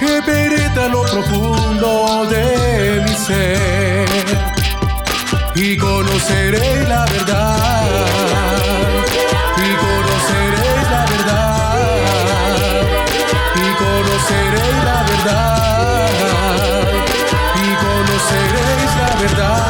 que penetra lo profundo de mi ser y conoceré la verdad y conoceré la verdad y conoceré la verdad y conoceréis la verdad.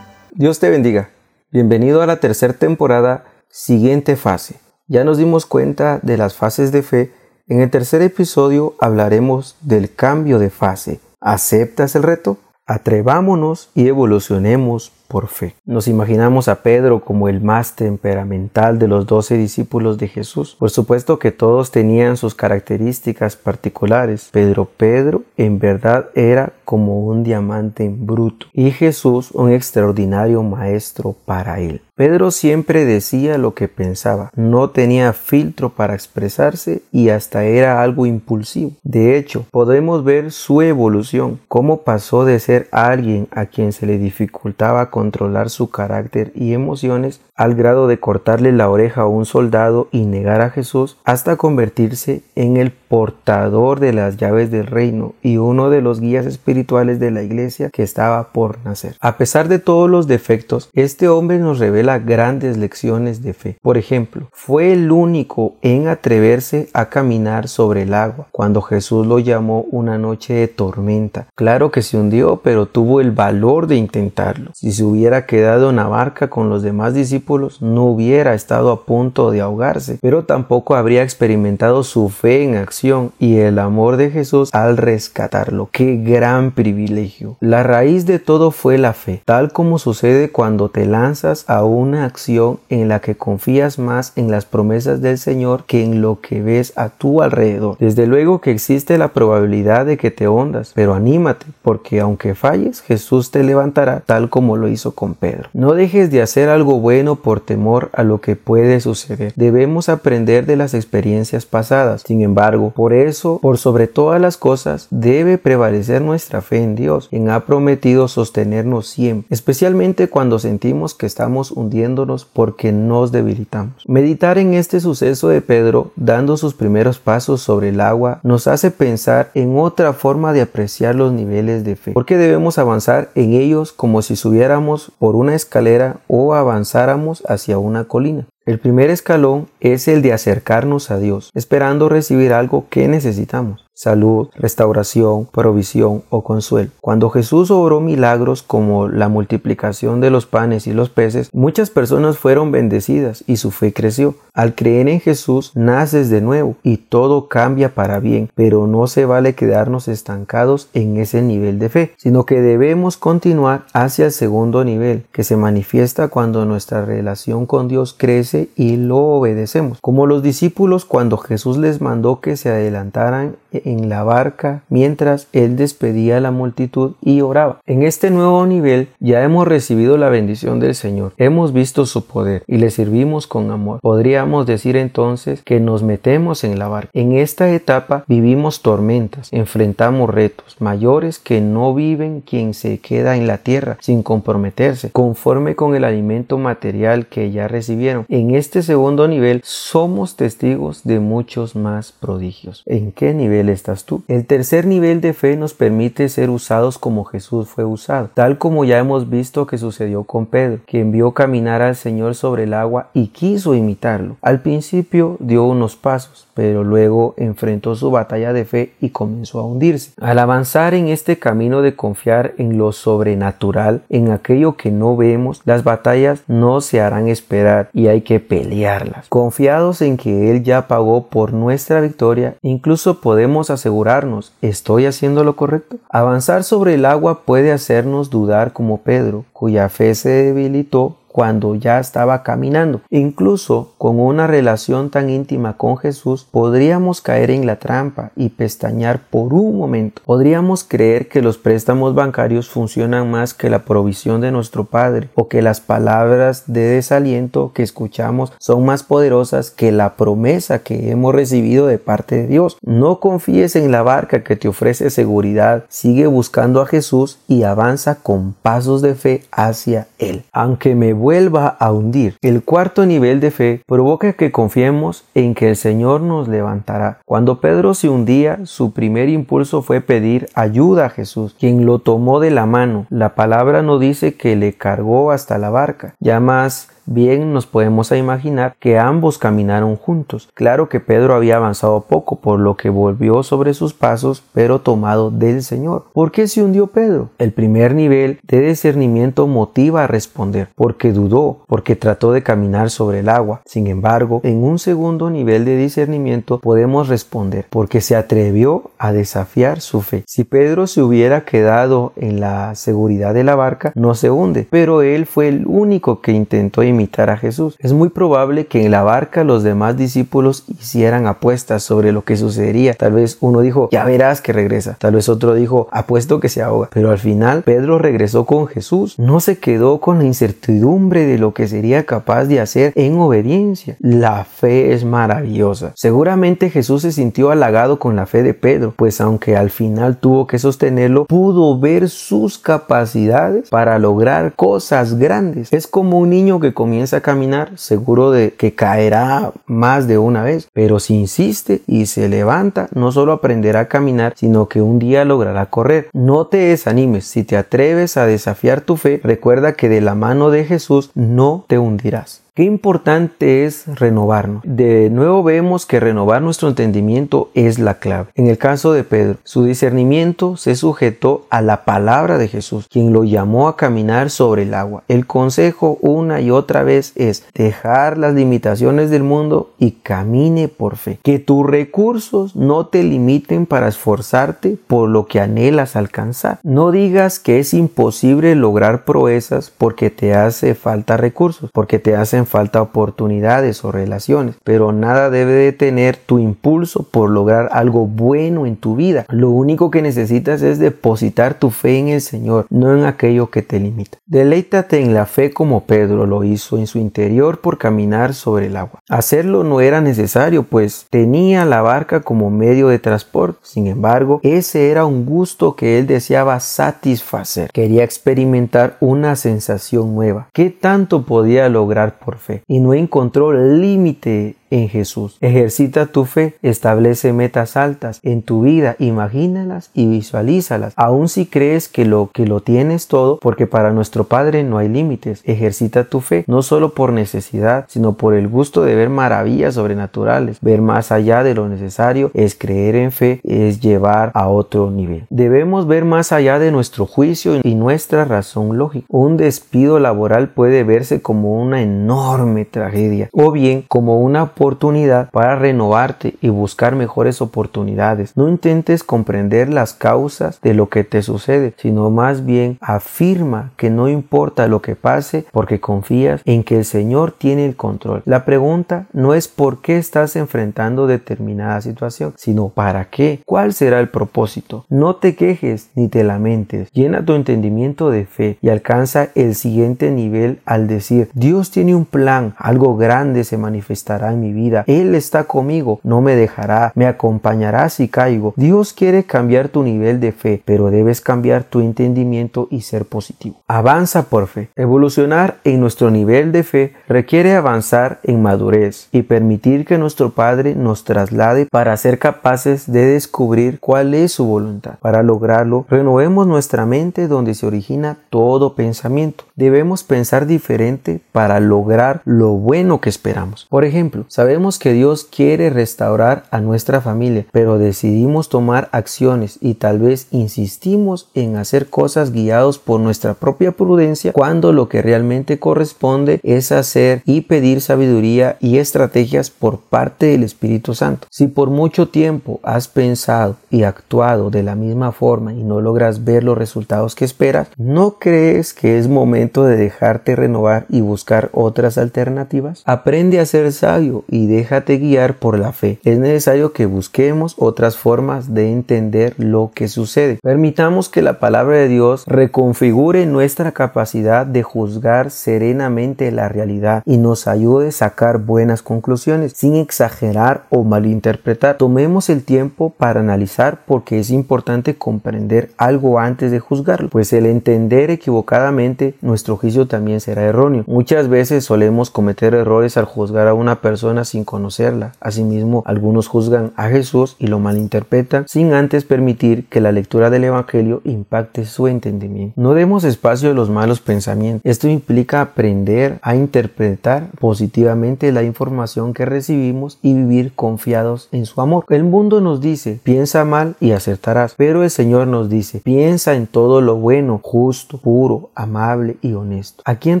Dios te bendiga. Bienvenido a la tercera temporada, siguiente fase. Ya nos dimos cuenta de las fases de fe. En el tercer episodio hablaremos del cambio de fase. ¿Aceptas el reto? Atrevámonos y evolucionemos por fe. Nos imaginamos a Pedro como el más temperamental de los doce discípulos de Jesús. Por supuesto que todos tenían sus características particulares, pero Pedro en verdad era como un diamante bruto y Jesús un extraordinario maestro para él. Pedro siempre decía lo que pensaba, no tenía filtro para expresarse y hasta era algo impulsivo. De hecho, podemos ver su evolución, cómo pasó de ser alguien a quien se le dificultaba controlar su carácter y emociones al grado de cortarle la oreja a un soldado y negar a Jesús, hasta convertirse en el portador de las llaves del reino y uno de los guías espirituales de la iglesia que estaba por nacer. A pesar de todos los defectos, este hombre nos revela grandes lecciones de fe. Por ejemplo, fue el único en atreverse a caminar sobre el agua cuando Jesús lo llamó una noche de tormenta. Claro que se hundió, pero tuvo el valor de intentarlo. Si se hubiera quedado en la barca con los demás discípulos, no hubiera estado a punto de ahogarse, pero tampoco habría experimentado su fe en acción y el amor de Jesús al rescatarlo. ¡Qué gran privilegio! La raíz de todo fue la fe, tal como sucede cuando te lanzas a una acción en la que confías más en las promesas del Señor que en lo que ves a tu alrededor. Desde luego que existe la probabilidad de que te hondas, pero anímate, porque aunque falles, Jesús te levantará tal como lo hizo con Pedro. No dejes de hacer algo bueno por temor a lo que puede suceder. Debemos aprender de las experiencias pasadas. Sin embargo, por eso, por sobre todas las cosas, debe prevalecer nuestra fe en Dios, quien ha prometido sostenernos siempre, especialmente cuando sentimos que estamos hundiéndonos porque nos debilitamos. Meditar en este suceso de Pedro, dando sus primeros pasos sobre el agua, nos hace pensar en otra forma de apreciar los niveles de fe, porque debemos avanzar en ellos como si subiéramos por una escalera o avanzáramos hacia una colina. El primer escalón es el de acercarnos a Dios, esperando recibir algo que necesitamos salud, restauración, provisión o consuelo. Cuando Jesús obró milagros como la multiplicación de los panes y los peces, muchas personas fueron bendecidas y su fe creció. Al creer en Jesús naces de nuevo y todo cambia para bien, pero no se vale quedarnos estancados en ese nivel de fe, sino que debemos continuar hacia el segundo nivel, que se manifiesta cuando nuestra relación con Dios crece y lo obedecemos. Como los discípulos cuando Jesús les mandó que se adelantaran en la barca mientras él despedía a la multitud y oraba. En este nuevo nivel ya hemos recibido la bendición del Señor, hemos visto su poder y le servimos con amor. Podríamos decir entonces que nos metemos en la barca. En esta etapa vivimos tormentas, enfrentamos retos mayores que no viven quien se queda en la tierra sin comprometerse, conforme con el alimento material que ya recibieron. En este segundo nivel somos testigos de muchos más prodigios. ¿En qué nivel estás tú. El tercer nivel de fe nos permite ser usados como Jesús fue usado, tal como ya hemos visto que sucedió con Pedro, quien vio caminar al Señor sobre el agua y quiso imitarlo. Al principio dio unos pasos, pero luego enfrentó su batalla de fe y comenzó a hundirse. Al avanzar en este camino de confiar en lo sobrenatural, en aquello que no vemos, las batallas no se harán esperar y hay que pelearlas. Confiados en que Él ya pagó por nuestra victoria, incluso podemos asegurarnos, ¿estoy haciendo lo correcto? Avanzar sobre el agua puede hacernos dudar como Pedro, cuya fe se debilitó cuando ya estaba caminando. Incluso con una relación tan íntima con Jesús, podríamos caer en la trampa y pestañear por un momento. Podríamos creer que los préstamos bancarios funcionan más que la provisión de nuestro Padre o que las palabras de desaliento que escuchamos son más poderosas que la promesa que hemos recibido de parte de Dios. No confíes en la barca que te ofrece seguridad, sigue buscando a Jesús y avanza con pasos de fe hacia Él. Aunque me vuelva a hundir, el cuarto nivel de fe provoca que confiemos en que el Señor nos levantará. Cuando Pedro se hundía, su primer impulso fue pedir ayuda a Jesús, quien lo tomó de la mano. La palabra no dice que le cargó hasta la barca. Ya más bien nos podemos imaginar que ambos caminaron juntos. Claro que Pedro había avanzado poco, por lo que volvió sobre sus pasos, pero tomado del Señor. ¿Por qué se hundió Pedro? El primer nivel de discernimiento motiva a responder, porque dudó, porque trató de caminar sobre el agua. Sin embargo, en un segundo nivel de discernimiento podemos responder, porque se atrevió a desafiar su fe. Si Pedro se hubiera quedado en la seguridad de la barca, no se hunde, pero él fue el único que intentó imitar a Jesús. Es muy probable que en la barca los demás discípulos hicieran apuestas sobre lo que sucedería. Tal vez uno dijo, ya verás que regresa. Tal vez otro dijo, apuesto que se ahoga. Pero al final Pedro regresó con Jesús. No se quedó con la incertidumbre de lo que sería capaz de hacer en obediencia. La fe es maravillosa. Seguramente Jesús se sintió halagado con la fe de Pedro, pues aunque al final tuvo que sostenerlo, pudo ver sus capacidades para lograr cosas grandes. Es como un niño que comienza a caminar, seguro de que caerá más de una vez, pero si insiste y se levanta, no solo aprenderá a caminar, sino que un día logrará correr. No te desanimes, si te atreves a desafiar tu fe, recuerda que de la mano de Jesús no te hundirás. Qué importante es renovarnos. De nuevo vemos que renovar nuestro entendimiento es la clave. En el caso de Pedro, su discernimiento se sujetó a la palabra de Jesús, quien lo llamó a caminar sobre el agua. El consejo una y otra vez es dejar las limitaciones del mundo y camine por fe. Que tus recursos no te limiten para esforzarte por lo que anhelas alcanzar. No digas que es imposible lograr proezas porque te hace falta recursos, porque te hacen falta oportunidades o relaciones, pero nada debe detener tu impulso por lograr algo bueno en tu vida. Lo único que necesitas es depositar tu fe en el Señor, no en aquello que te limita. Deleítate en la fe como Pedro lo hizo en su interior por caminar sobre el agua. Hacerlo no era necesario, pues tenía la barca como medio de transporte. Sin embargo, ese era un gusto que él deseaba satisfacer. Quería experimentar una sensación nueva. ¿Qué tanto podía lograr por y no encontró límite en Jesús. Ejercita tu fe, establece metas altas en tu vida, imagínalas y visualízalas, aun si crees que lo que lo tienes todo, porque para nuestro Padre no hay límites. Ejercita tu fe, no solo por necesidad, sino por el gusto de ver maravillas sobrenaturales. Ver más allá de lo necesario es creer en fe, es llevar a otro nivel. Debemos ver más allá de nuestro juicio y nuestra razón lógica. Un despido laboral puede verse como una enorme tragedia o bien como una oportunidad para renovarte y buscar mejores oportunidades. No intentes comprender las causas de lo que te sucede, sino más bien afirma que no importa lo que pase porque confías en que el Señor tiene el control. La pregunta no es por qué estás enfrentando determinada situación, sino para qué, cuál será el propósito. No te quejes ni te lamentes. Llena tu entendimiento de fe y alcanza el siguiente nivel al decir, Dios tiene un plan, algo grande se manifestará en mi vida. Él está conmigo, no me dejará, me acompañará si caigo. Dios quiere cambiar tu nivel de fe, pero debes cambiar tu entendimiento y ser positivo. Avanza por fe. Evolucionar en nuestro nivel de fe requiere avanzar en madurez y permitir que nuestro Padre nos traslade para ser capaces de descubrir cuál es su voluntad. Para lograrlo, renovemos nuestra mente donde se origina todo pensamiento. Debemos pensar diferente para lograr lo bueno que esperamos. Por ejemplo, Sabemos que Dios quiere restaurar a nuestra familia, pero decidimos tomar acciones y tal vez insistimos en hacer cosas guiados por nuestra propia prudencia cuando lo que realmente corresponde es hacer y pedir sabiduría y estrategias por parte del Espíritu Santo. Si por mucho tiempo has pensado y actuado de la misma forma y no logras ver los resultados que esperas, ¿no crees que es momento de dejarte renovar y buscar otras alternativas? Aprende a ser sabio y déjate guiar por la fe. Es necesario que busquemos otras formas de entender lo que sucede. Permitamos que la palabra de Dios reconfigure nuestra capacidad de juzgar serenamente la realidad y nos ayude a sacar buenas conclusiones sin exagerar o malinterpretar. Tomemos el tiempo para analizar porque es importante comprender algo antes de juzgarlo, pues el entender equivocadamente nuestro juicio también será erróneo. Muchas veces solemos cometer errores al juzgar a una persona sin conocerla. Asimismo, algunos juzgan a Jesús y lo malinterpretan sin antes permitir que la lectura del Evangelio impacte su entendimiento. No demos espacio a los malos pensamientos. Esto implica aprender a interpretar positivamente la información que recibimos y vivir confiados en su amor. El mundo nos dice, piensa mal y acertarás, pero el Señor nos dice, piensa en todo lo bueno, justo, puro, amable y honesto. ¿A quién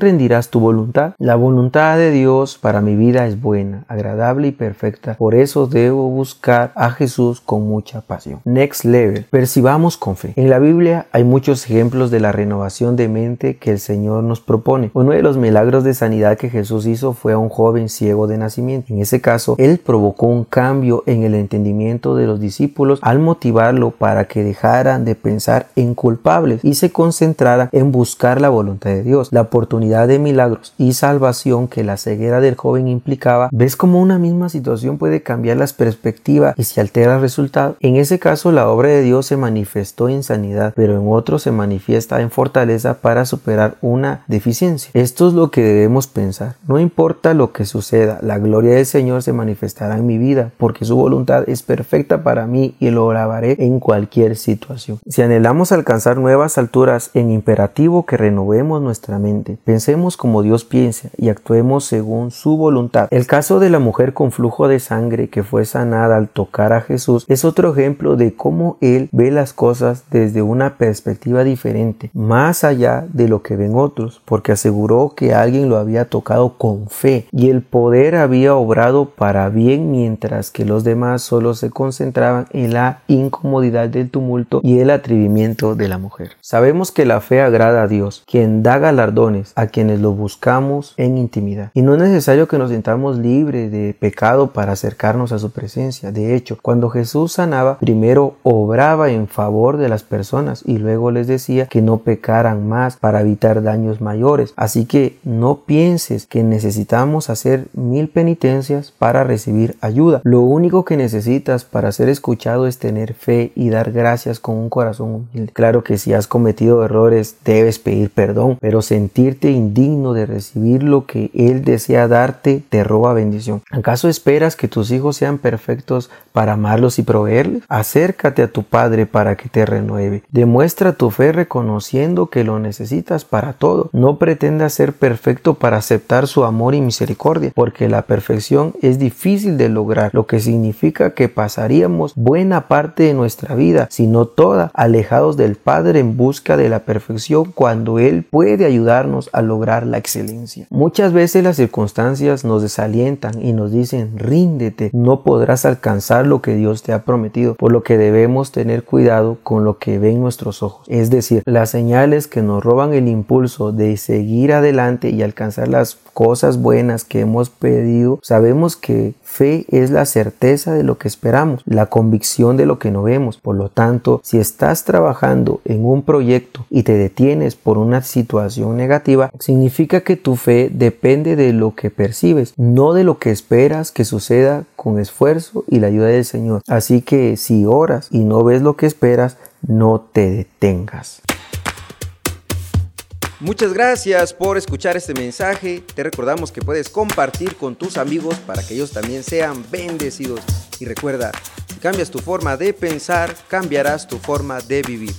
rendirás tu voluntad? La voluntad de Dios para mi vida es buena, agradable y perfecta. Por eso debo buscar a Jesús con mucha pasión. Next level. Percibamos con fe. En la Biblia hay muchos ejemplos de la renovación de mente que el Señor nos propone. Uno de los milagros de sanidad que Jesús hizo fue a un joven ciego de nacimiento. En ese caso, Él provocó un cambio en el entendimiento de los discípulos al motivarlo para que dejaran de pensar en culpables y se concentraran en buscar la voluntad de Dios. La oportunidad de milagros y salvación que la ceguera del joven implicaba, ves cómo una misma situación puede cambiar las perspectivas y se altera el resultado. En ese caso, la obra de Dios se manifestó en sanidad, pero en otro se manifiesta en fortaleza para superar una deficiencia. Esto es lo que debemos pensar. No importa lo que suceda, la gloria del Señor se manifestará en mi vida, porque su voluntad es perfecta para mí y lo grabaré en cualquier situación. Si anhelamos alcanzar nuevas alturas en imperativo que renovemos nuestra mente, pensemos como Dios piensa y actuemos según su voluntad. El caso de la mujer con flujo de sangre que fue sanada al tocar a Jesús es otro ejemplo de cómo Él ve las cosas desde una perspectiva diferente, más allá de lo que ven otros, porque aseguró que alguien lo había tocado con fe y el poder había obrado para bien mientras que los demás solo se concentraban en la incomodidad del tumulto y el atrevimiento de la mujer. Sabemos que la fe agrada a Dios, quien da galardones a quienes lo buscamos en intimidad. Y no es necesario que nos sintamos libres de pecado para acercarnos a su presencia. De hecho, cuando Jesús sanaba, primero obraba en favor de las personas y luego les decía que no pecaran más para evitar daños mayores. Así que no pienses que necesitamos hacer mil penitencias para recibir ayuda. Lo único que necesitas para ser escuchado es tener fe y dar gracias con un corazón humilde. Claro que si has cometido errores debes pedir perdón, pero sentirte indigno de recibir lo que Él desea darte te roba bendición. ¿Acaso esperas que tus hijos sean perfectos para amarlos y proveerles? Acércate a tu Padre para que te renueve. Demuestra tu fe reconociendo que lo necesitas para todo. No pretendas ser perfecto para aceptar su amor y misericordia, porque la perfección es difícil de lograr, lo que significa que pasaríamos buena parte de nuestra vida, si no toda, alejados del Padre en busca de la perfección cuando Él puede ayudarnos a lograr la excelencia. Muchas veces las circunstancias nos desalientan y nos dicen ríndete, no podrás alcanzar lo que Dios te ha prometido, por lo que debemos tener cuidado con lo que ven nuestros ojos. Es decir, las señales que nos roban el impulso de seguir adelante y alcanzar las cosas buenas que hemos pedido, sabemos que fe es la certeza de lo que esperamos, la convicción de lo que no vemos. Por lo tanto, si estás trabajando en un proyecto y te detienes por una situación negativa, significa que tu fe depende de lo que percibes, no de lo que esperas que suceda con esfuerzo y la ayuda del Señor. Así que si oras y no ves lo que esperas, no te detengas. Muchas gracias por escuchar este mensaje. Te recordamos que puedes compartir con tus amigos para que ellos también sean bendecidos. Y recuerda, si cambias tu forma de pensar, cambiarás tu forma de vivir.